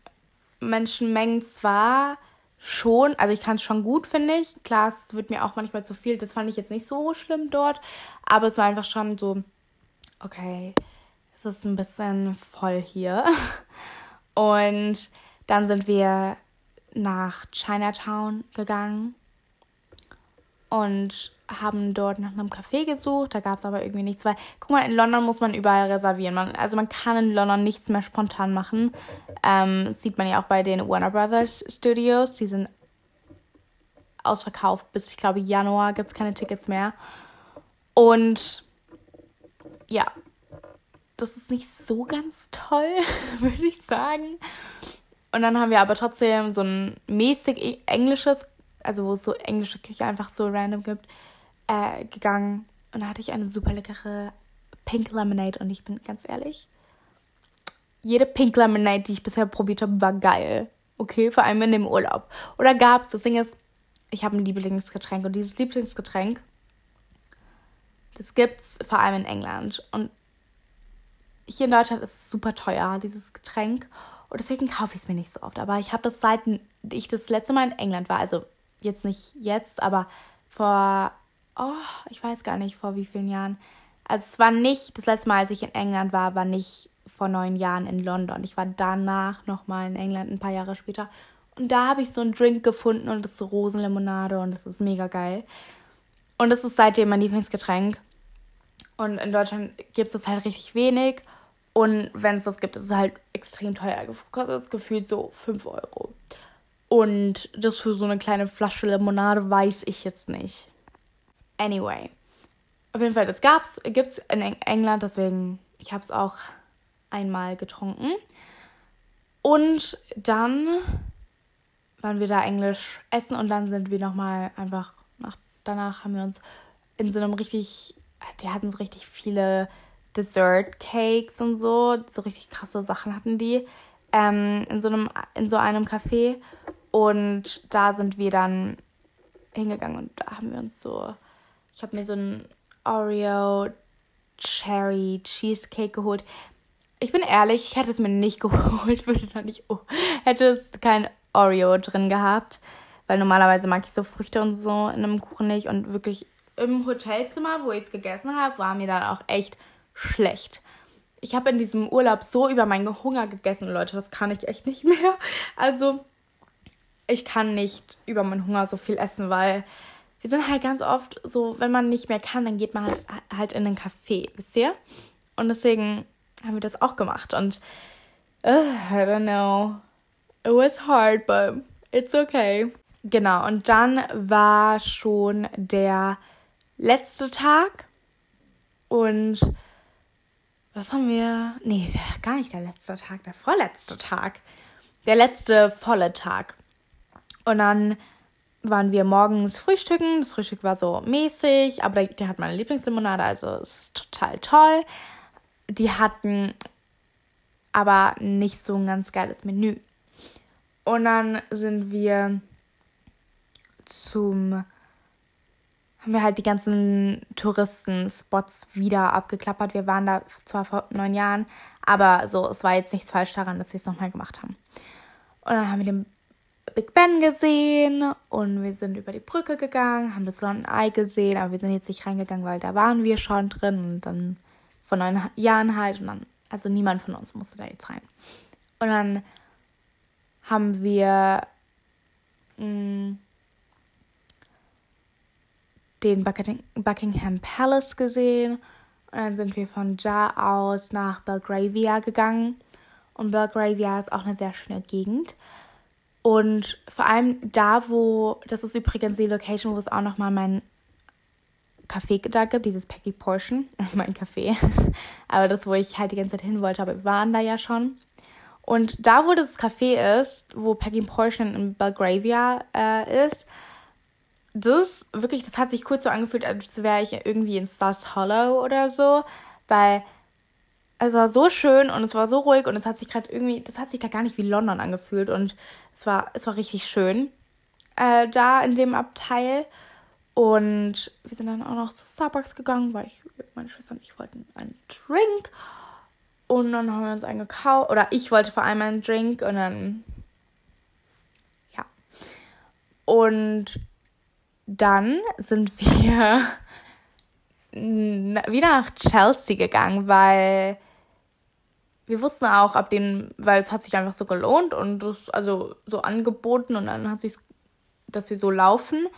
Menschenmengen zwar schon, also ich kann es schon gut, finde ich. Klar, es wird mir auch manchmal zu viel. Das fand ich jetzt nicht so schlimm dort. Aber es war einfach schon so, okay, es ist ein bisschen voll hier. Und dann sind wir nach Chinatown gegangen und haben dort nach einem Café gesucht. Da gab es aber irgendwie nichts, weil, guck mal, in London muss man überall reservieren. Man, also man kann in London nichts mehr spontan machen. Ähm, sieht man ja auch bei den Warner Brothers Studios. Die sind ausverkauft. Bis, ich glaube, Januar gibt es keine Tickets mehr. Und ja, das ist nicht so ganz toll, würde ich sagen. Und dann haben wir aber trotzdem so ein mäßig englisches also wo es so englische Küche einfach so random gibt, äh, gegangen. Und da hatte ich eine super leckere Pink Lemonade. Und ich bin ganz ehrlich, jede Pink Lemonade, die ich bisher probiert habe, war geil. Okay, vor allem in dem Urlaub. Oder gab es, das Ding ist, ich habe ein Lieblingsgetränk. Und dieses Lieblingsgetränk, das gibt es vor allem in England. Und hier in Deutschland ist es super teuer, dieses Getränk. Und deswegen kaufe ich es mir nicht so oft. Aber ich habe das seit ich das letzte Mal in England war, also jetzt nicht jetzt, aber vor, oh, ich weiß gar nicht, vor wie vielen Jahren. Also es war nicht, das letzte Mal, als ich in England war, war nicht vor neun Jahren in London. Ich war danach nochmal in England, ein paar Jahre später. Und da habe ich so einen Drink gefunden und das ist so Rosenlimonade und das ist mega geil. Und das ist seitdem mein Lieblingsgetränk. Und in Deutschland gibt es das halt richtig wenig. Und wenn es das gibt, ist es halt extrem teuer. Kostet es gefühlt so 5 Euro. Und das für so eine kleine Flasche Limonade weiß ich jetzt nicht. Anyway. Auf jeden Fall, das gab's, gibt's in England, deswegen, ich habe es auch einmal getrunken. Und dann waren wir da Englisch essen und dann sind wir nochmal einfach nach, danach haben wir uns in so einem richtig, die hatten so richtig viele Dessert Cakes und so, so richtig krasse Sachen hatten die ähm, in, so einem, in so einem Café. Und da sind wir dann hingegangen und da haben wir uns so, ich habe mir so ein Oreo Cherry Cheesecake geholt. Ich bin ehrlich, ich hätte es mir nicht geholt, würde da nicht, oh, hätte es kein Oreo drin gehabt, weil normalerweise mag ich so Früchte und so in einem Kuchen nicht und wirklich im Hotelzimmer, wo ich es gegessen habe, war mir dann auch echt schlecht. Ich habe in diesem Urlaub so über meinen Hunger gegessen, Leute, das kann ich echt nicht mehr. Also, ich kann nicht über meinen Hunger so viel essen, weil wir sind halt ganz oft so, wenn man nicht mehr kann, dann geht man halt, halt in einen Café, wisst ihr? Und deswegen haben wir das auch gemacht. Und uh, I don't know. It was hard, but it's okay. Genau, und dann war schon der letzte Tag. Und was haben wir? Nee, gar nicht der letzte Tag, der vorletzte Tag. Der letzte volle Tag. Und dann waren wir morgens frühstücken. Das Frühstück war so mäßig, aber der, der hat meine Lieblingslimonade, also es ist total toll. Die hatten aber nicht so ein ganz geiles Menü. Und dann sind wir zum haben wir halt die ganzen Touristen-Spots wieder abgeklappert. Wir waren da zwar vor neun Jahren, aber so, es war jetzt nichts falsch daran, dass wir es nochmal gemacht haben. Und dann haben wir den Big Ben gesehen und wir sind über die Brücke gegangen, haben das London Eye gesehen, aber wir sind jetzt nicht reingegangen, weil da waren wir schon drin und dann vor neun Jahren halt und dann, also niemand von uns musste da jetzt rein. Und dann haben wir mh, mm, den Buckingham Palace gesehen und dann sind wir von da aus nach Belgravia gegangen und Belgravia ist auch eine sehr schöne Gegend. Und vor allem da, wo, das ist übrigens die Location, wo es auch nochmal mein Café da gibt, dieses Peggy Portion, mein Café. aber das, wo ich halt die ganze Zeit hin wollte, aber wir waren da ja schon. Und da, wo das Café ist, wo Peggy Portion in Belgravia äh, ist, das wirklich, das hat sich kurz so angefühlt, als wäre ich irgendwie in Stars Hollow oder so, weil es war so schön und es war so ruhig und es hat sich gerade irgendwie, das hat sich da gar nicht wie London angefühlt und es war, es war richtig schön äh, da in dem Abteil. Und wir sind dann auch noch zu Starbucks gegangen, weil ich, meine Schwester und ich wollten einen Drink. Und dann haben wir uns einen gekauft. Oder ich wollte vor allem einen Drink und dann. Ja. Und dann sind wir wieder nach Chelsea gegangen, weil wir wussten auch ab dem, weil es hat sich einfach so gelohnt und das also so angeboten und dann hat sich, dass wir so laufen.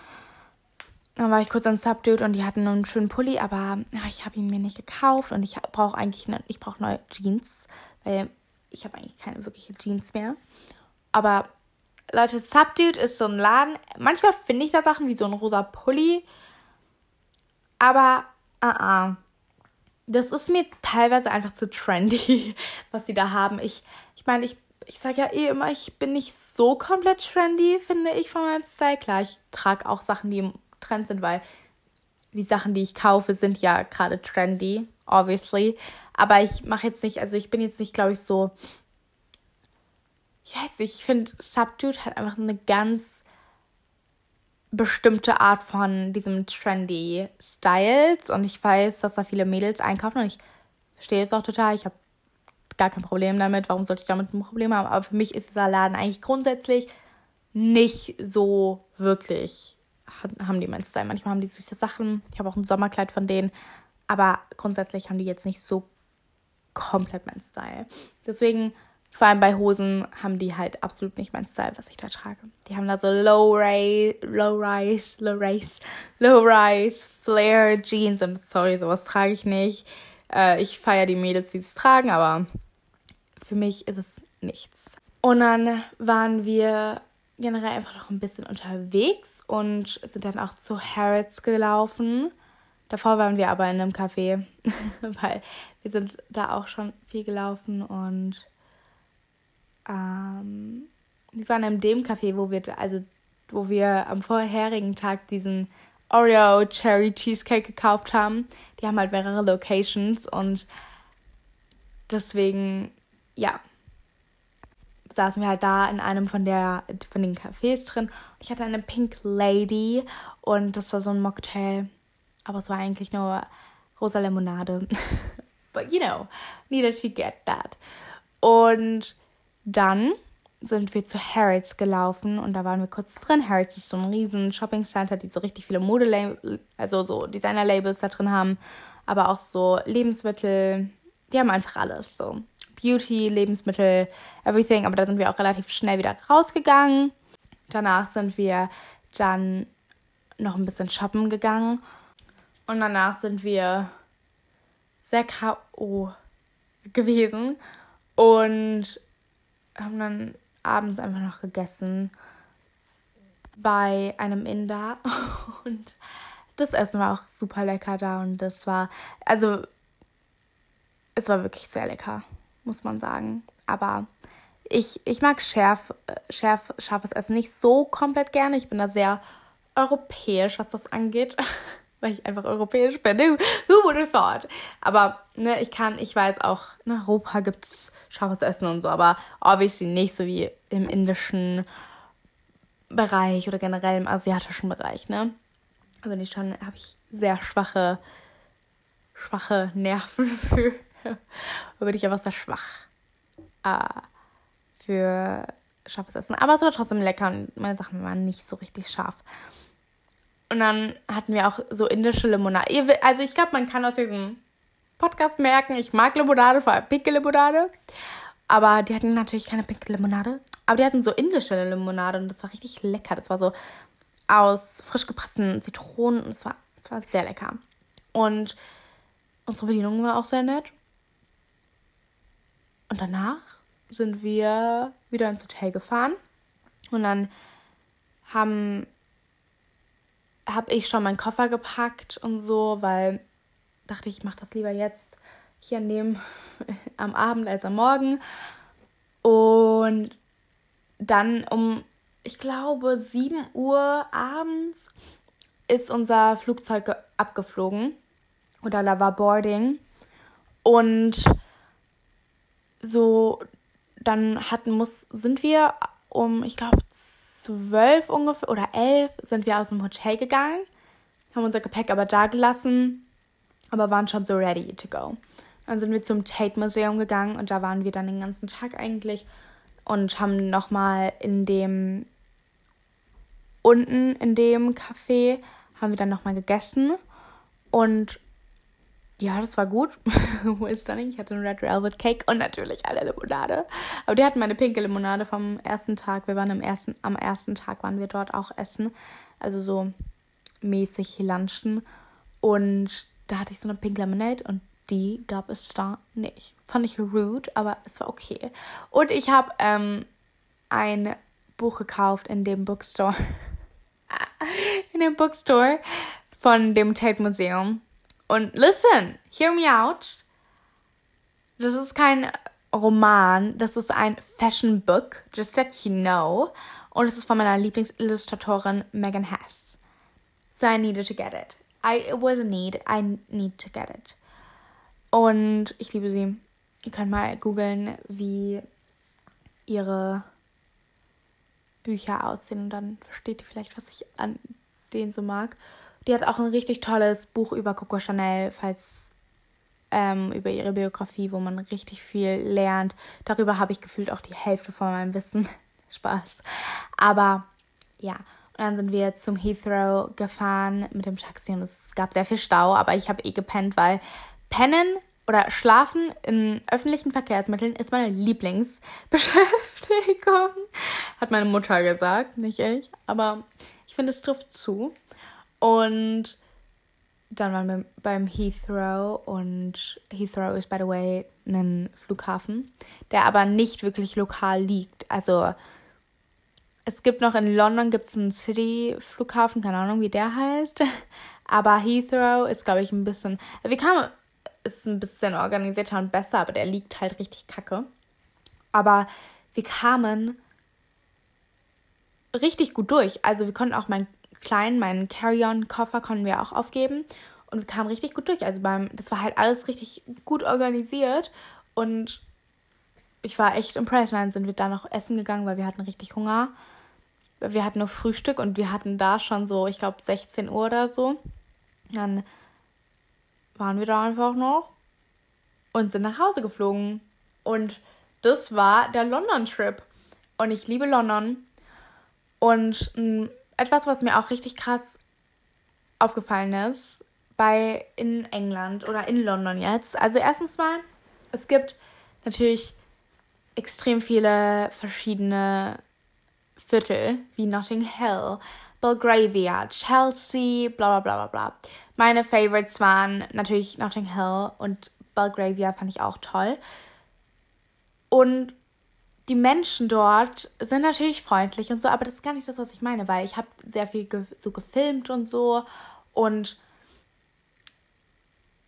Dann war ich kurz an Subdude und die hatten einen schönen Pulli, aber ja, ich habe ihn mir nicht gekauft und ich brauche eigentlich ne, ich brauche neue Jeans, weil ich habe eigentlich keine wirkliche Jeans mehr. Aber Leute, Subdude ist so ein Laden. Manchmal finde ich da Sachen wie so ein rosa Pulli, aber uh -uh das ist mir teilweise einfach zu trendy, was sie da haben. Ich, ich meine, ich, ich sage ja eh immer, ich bin nicht so komplett trendy, finde ich, von meinem Style. Klar, ich trage auch Sachen, die im Trend sind, weil die Sachen, die ich kaufe, sind ja gerade trendy, obviously. Aber ich mache jetzt nicht, also ich bin jetzt nicht, glaube ich, so. Ich weiß ich finde Subdued hat einfach eine ganz bestimmte Art von diesem trendy Styles und ich weiß, dass da viele Mädels einkaufen und ich verstehe es auch total. Ich habe gar kein Problem damit. Warum sollte ich damit ein Problem haben? Aber für mich ist dieser Laden eigentlich grundsätzlich nicht so wirklich haben die meinen Style. Manchmal haben die süße Sachen. Ich habe auch ein Sommerkleid von denen. Aber grundsätzlich haben die jetzt nicht so komplett meinen Style. Deswegen vor allem bei Hosen haben die halt absolut nicht meinen Style, was ich da trage. Die haben da so Low Rise, Low Rise, Low Rise, Low Rise, Flare Jeans und sorry, sowas trage ich nicht. Äh, ich feiere die Mädels, die es tragen, aber für mich ist es nichts. Und dann waren wir generell einfach noch ein bisschen unterwegs und sind dann auch zu Harrods gelaufen. Davor waren wir aber in einem Café, weil wir sind da auch schon viel gelaufen und ähm, wir waren in dem Café, wo wir, also wo wir am vorherigen Tag diesen Oreo Cherry Cheesecake gekauft haben. Die haben halt mehrere Locations und deswegen, ja. saßen wir halt da in einem von der von den Cafés drin. Ich hatte eine Pink Lady und das war so ein Mocktail, aber es war eigentlich nur rosa Limonade. But you know, needed to get that. Und dann sind wir zu Harrods gelaufen und da waren wir kurz drin. Harrods ist so ein riesen Shopping Center, die so richtig viele Mode, also so Designer-Labels da drin haben, aber auch so Lebensmittel. Die haben einfach alles so. Beauty, Lebensmittel, everything. Aber da sind wir auch relativ schnell wieder rausgegangen. Danach sind wir dann noch ein bisschen shoppen gegangen. Und danach sind wir sehr K.O. gewesen und haben dann abends einfach noch gegessen bei einem Inder und das Essen war auch super lecker da und das war, also es war wirklich sehr lecker, muss man sagen. Aber ich, ich mag schärf, schärf, scharfes Essen nicht so komplett gerne. Ich bin da sehr europäisch, was das angeht. weil ich einfach europäisch bin. Who, would have thought? Aber ne, ich kann, ich weiß auch, in Europa gibt es scharfes Essen und so, aber obviously nicht so wie im indischen Bereich oder generell im asiatischen Bereich, ne? Also nicht schon, habe ich sehr schwache, schwache Nerven für. da bin ich einfach sehr schwach äh, für scharfes Essen. Aber es war trotzdem lecker und meine Sachen waren nicht so richtig scharf. Und dann hatten wir auch so indische Limonade. Also ich glaube, man kann aus diesem Podcast merken, ich mag Limonade, vor allem pinke Limonade. Aber die hatten natürlich keine pinke Limonade. Aber die hatten so indische Limonade und das war richtig lecker. Das war so aus frisch gepressten Zitronen und es war, es war sehr lecker. Und unsere Bedienung war auch sehr nett. Und danach sind wir wieder ins Hotel gefahren. Und dann haben habe ich schon meinen Koffer gepackt und so, weil dachte ich, ich mache das lieber jetzt hier dem am Abend als am Morgen. Und dann um, ich glaube, 7 Uhr abends ist unser Flugzeug abgeflogen. Oder da war Boarding. Und so, dann hatten muss, sind wir um, ich glaube, zwölf ungefähr oder elf sind wir aus dem Hotel gegangen, haben unser Gepäck aber da gelassen, aber waren schon so ready to go. Dann sind wir zum Tate Museum gegangen und da waren wir dann den ganzen Tag eigentlich und haben nochmal in dem unten in dem Café haben wir dann nochmal gegessen und ja, das war gut. Wo stunning. Ich hatte einen Red Velvet Cake und natürlich eine Limonade. Aber die hatten meine pinke Limonade vom ersten Tag. Wir waren am ersten, am ersten Tag waren wir dort auch essen. Also so mäßig lunchen. Und da hatte ich so eine Pink Lemonade und die gab es da nicht. Fand ich rude, aber es war okay. Und ich habe ähm, ein Buch gekauft in dem Bookstore. in dem Bookstore von dem Tate Museum. Und listen, hear me out. Das ist kein Roman, das ist ein Fashion Book, just that you know. Und es ist von meiner Lieblingsillustratorin Megan Hess. So I needed to get it. I, it was a need. I need to get it. Und ich liebe sie. Ihr könnt mal googeln, wie ihre Bücher aussehen und dann versteht ihr vielleicht, was ich an denen so mag. Die hat auch ein richtig tolles Buch über Coco Chanel, falls ähm, über ihre Biografie, wo man richtig viel lernt. Darüber habe ich gefühlt auch die Hälfte von meinem Wissen. Spaß. Aber ja, und dann sind wir zum Heathrow gefahren mit dem Taxi und es gab sehr viel Stau, aber ich habe eh gepennt, weil Pennen oder Schlafen in öffentlichen Verkehrsmitteln ist meine Lieblingsbeschäftigung. Hat meine Mutter gesagt, nicht ich. Aber ich finde, es trifft zu. Und dann waren wir beim Heathrow und Heathrow ist, by the way, ein Flughafen, der aber nicht wirklich lokal liegt. Also es gibt noch in London gibt's einen City-Flughafen, keine Ahnung, wie der heißt. Aber Heathrow ist, glaube ich, ein bisschen. Wir kamen, ist ein bisschen organisierter und besser, aber der liegt halt richtig kacke. Aber wir kamen richtig gut durch. Also wir konnten auch mein klein, meinen Carry-on-Koffer konnten wir auch aufgeben und wir kamen richtig gut durch. Also beim, das war halt alles richtig gut organisiert und ich war echt impressed. dann sind wir da noch essen gegangen, weil wir hatten richtig Hunger. Wir hatten nur Frühstück und wir hatten da schon so, ich glaube, 16 Uhr oder so. Dann waren wir da einfach noch und sind nach Hause geflogen. Und das war der London-Trip. Und ich liebe London. Und mh, etwas, was mir auch richtig krass aufgefallen ist, bei in England oder in London jetzt. Also erstens mal, es gibt natürlich extrem viele verschiedene Viertel, wie Notting Hill, Belgravia, Chelsea, bla bla bla bla bla. Meine Favorites waren natürlich Notting Hill und Belgravia fand ich auch toll. Und die Menschen dort sind natürlich freundlich und so, aber das ist gar nicht das, was ich meine, weil ich habe sehr viel ge so gefilmt und so. Und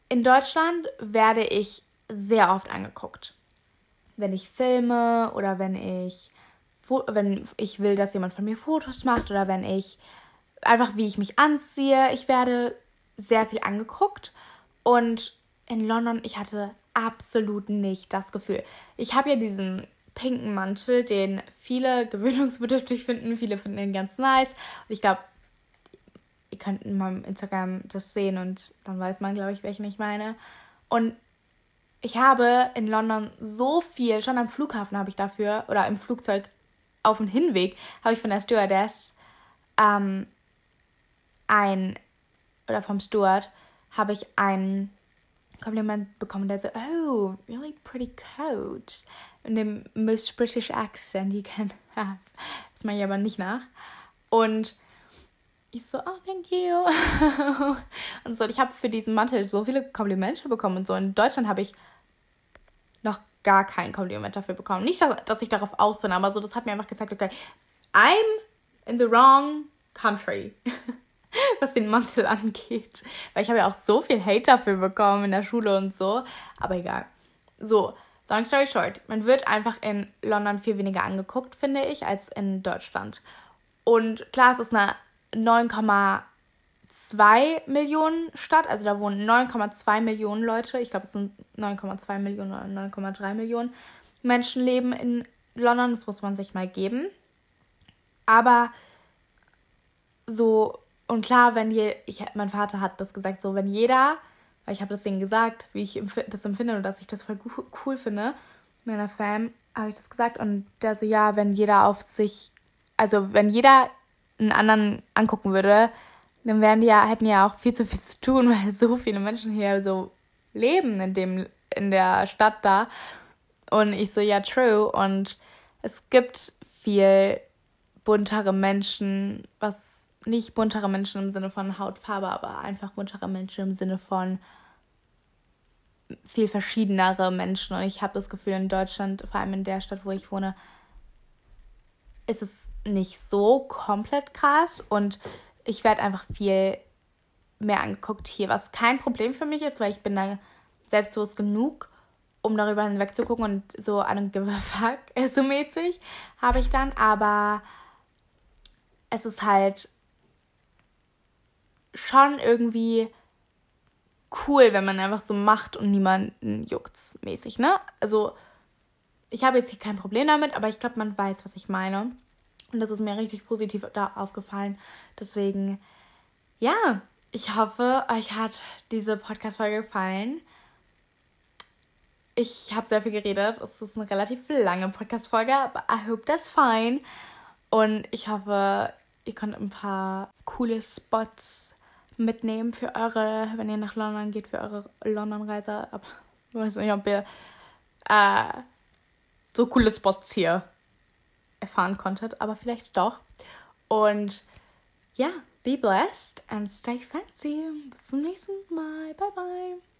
in Deutschland werde ich sehr oft angeguckt. Wenn ich filme oder wenn ich, wenn ich will, dass jemand von mir Fotos macht oder wenn ich einfach, wie ich mich anziehe. Ich werde sehr viel angeguckt. Und in London, ich hatte absolut nicht das Gefühl. Ich habe ja diesen pinken Mantel, den viele gewöhnungsbedürftig finden. Viele finden ihn ganz nice. Und ich glaube, ihr könnt in meinem Instagram das sehen und dann weiß man, glaube ich, welchen ich meine. Und ich habe in London so viel, schon am Flughafen habe ich dafür, oder im Flugzeug auf dem Hinweg, habe ich von der Stewardess ähm, ein, oder vom Steward, habe ich ein Kompliment bekommen, der so, oh, really pretty coat. In dem most British accent you can have. Das mache ich aber nicht nach. Und ich so, oh, thank you. und so, ich habe für diesen Mantel so viele Komplimente bekommen und so. In Deutschland habe ich noch gar kein Kompliment dafür bekommen. Nicht, dass ich darauf aus bin, aber so, das hat mir einfach gezeigt, okay, I'm in the wrong country. was den Mantel angeht. Weil ich habe ja auch so viel Hate dafür bekommen in der Schule und so. Aber egal. So, long story short. Man wird einfach in London viel weniger angeguckt, finde ich, als in Deutschland. Und klar, es ist eine 9,2 Millionen Stadt. Also da wohnen 9,2 Millionen Leute. Ich glaube, es sind 9,2 Millionen oder 9,3 Millionen Menschen leben in London. Das muss man sich mal geben. Aber so und klar, wenn je, ich, mein Vater hat das gesagt, so wenn jeder, weil ich habe das denen gesagt, wie ich das empfinde und dass ich das voll cool finde, meiner Fam, habe ich das gesagt und der so, ja, wenn jeder auf sich, also wenn jeder einen anderen angucken würde, dann wären die ja, hätten ja auch viel zu viel zu tun, weil so viele Menschen hier so leben in dem, in der Stadt da. Und ich so, ja, true. Und es gibt viel buntere Menschen, was nicht buntere Menschen im Sinne von Hautfarbe, aber einfach buntere Menschen im Sinne von viel verschiedenere Menschen. Und ich habe das Gefühl, in Deutschland, vor allem in der Stadt, wo ich wohne, ist es nicht so komplett krass. Und ich werde einfach viel mehr angeguckt hier, was kein Problem für mich ist, weil ich bin da selbstbewusst genug, um darüber hinweg zu gucken und so einen give a fuck so mäßig habe ich dann. Aber es ist halt schon irgendwie cool, wenn man einfach so macht und niemanden juckt's mäßig, ne? Also, ich habe jetzt hier kein Problem damit, aber ich glaube, man weiß, was ich meine. Und das ist mir richtig positiv da aufgefallen. Deswegen, ja, ich hoffe, euch hat diese Podcast-Folge gefallen. Ich habe sehr viel geredet. Es ist eine relativ lange Podcast-Folge, aber I hope that's fine. Und ich hoffe, ihr könnt ein paar coole Spots mitnehmen für eure, wenn ihr nach London geht, für eure London-Reise. Aber ich weiß nicht, ob ihr äh, so coole Spots hier erfahren konntet, aber vielleicht doch. Und ja, be blessed and stay fancy. Bis zum nächsten Mal. Bye bye.